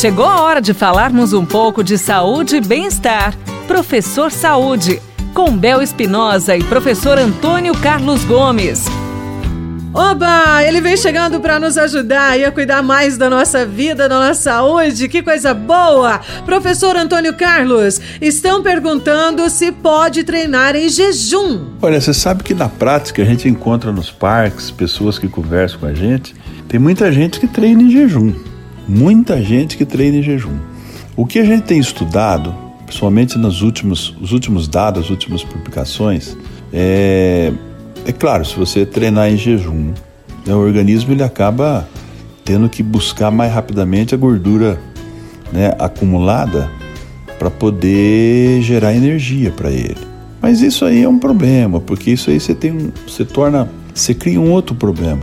Chegou a hora de falarmos um pouco de saúde e bem-estar. Professor Saúde, com Bel Espinosa e professor Antônio Carlos Gomes. Oba! Ele vem chegando para nos ajudar e a cuidar mais da nossa vida, da nossa saúde. Que coisa boa! Professor Antônio Carlos, estão perguntando se pode treinar em jejum. Olha, você sabe que na prática a gente encontra nos parques pessoas que conversam com a gente. Tem muita gente que treina em jejum. Muita gente que treina em jejum. O que a gente tem estudado, principalmente nos últimos, os últimos dados, as últimas publicações, é é claro, se você treinar em jejum, né, o organismo ele acaba tendo que buscar mais rapidamente a gordura né, acumulada para poder gerar energia para ele. Mas isso aí é um problema, porque isso aí você tem um, você torna, você cria um outro problema.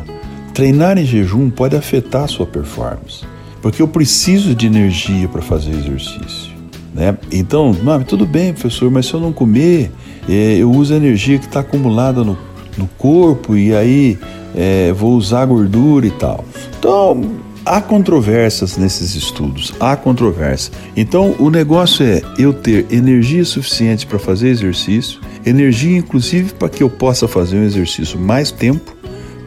Treinar em jejum pode afetar a sua performance, porque eu preciso de energia para fazer exercício. Né? Então, não, tudo bem, professor, mas se eu não comer, é, eu uso a energia que está acumulada no no corpo e aí é, vou usar gordura e tal. Então, há controvérsias nesses estudos, há controvérsia. Então, o negócio é eu ter energia suficiente para fazer exercício, energia inclusive para que eu possa fazer um exercício mais tempo,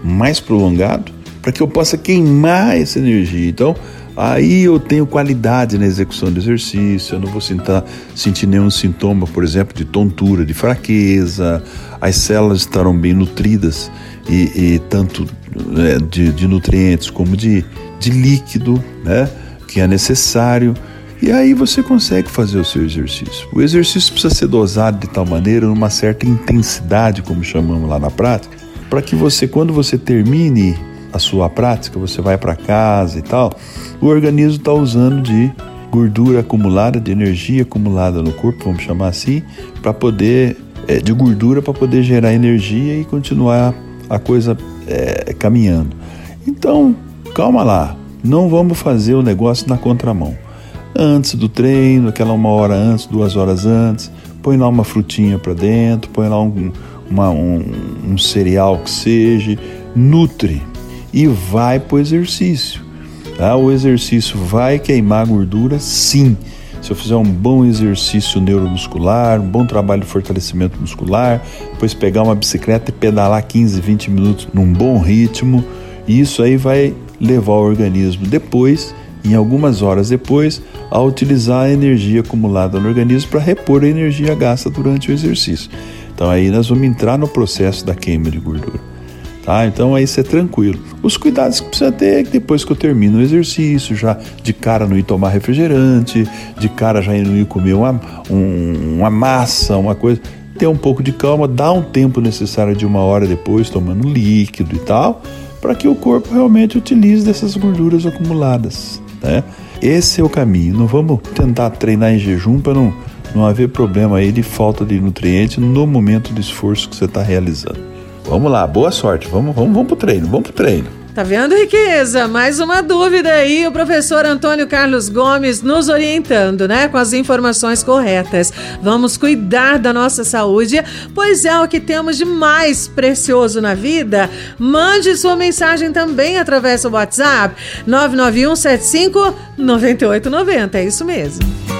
mais prolongado, para que eu possa queimar essa energia. Então, aí eu tenho qualidade na execução do exercício, eu não vou sentar, sentir nenhum sintoma, por exemplo, de tontura, de fraqueza, as células estarão bem nutridas e, e tanto né, de, de, nutrientes como de, de líquido, né, que é necessário. E aí você consegue fazer o seu exercício. O exercício precisa ser dosado de tal maneira, numa certa intensidade, como chamamos lá na prática, para que você, quando você termine a sua prática, você vai para casa e tal, o organismo está usando de gordura acumulada, de energia acumulada no corpo, vamos chamar assim, para poder é, de gordura para poder gerar energia e continuar a coisa é, caminhando. Então, calma lá, não vamos fazer o negócio na contramão. Antes do treino, aquela uma hora antes, duas horas antes, põe lá uma frutinha para dentro, põe lá um, uma, um, um cereal que seja, nutre e vai para o exercício. Tá? O exercício vai queimar gordura, sim se eu fizer um bom exercício neuromuscular, um bom trabalho de fortalecimento muscular, depois pegar uma bicicleta e pedalar 15, 20 minutos num bom ritmo, isso aí vai levar o organismo depois, em algumas horas depois, a utilizar a energia acumulada no organismo para repor a energia gasta durante o exercício. Então aí nós vamos entrar no processo da queima de gordura. Tá? Então aí você é tranquilo. Os cuidados que precisa ter é que depois que eu termino o exercício, já de cara não ir tomar refrigerante, de cara já não ir comer uma, um, uma massa, uma coisa. Ter um pouco de calma, dar um tempo necessário de uma hora depois, tomando líquido e tal, para que o corpo realmente utilize dessas gorduras acumuladas. Né? Esse é o caminho. Não vamos tentar treinar em jejum para não, não haver problema aí de falta de nutrientes no momento do esforço que você está realizando. Vamos lá, boa sorte. Vamos, vamos, vamos pro treino, vamos pro treino. Tá vendo, riqueza? Mais uma dúvida aí, o professor Antônio Carlos Gomes nos orientando, né, com as informações corretas. Vamos cuidar da nossa saúde, pois é o que temos de mais precioso na vida. Mande sua mensagem também através do WhatsApp 99175 9890. É isso mesmo.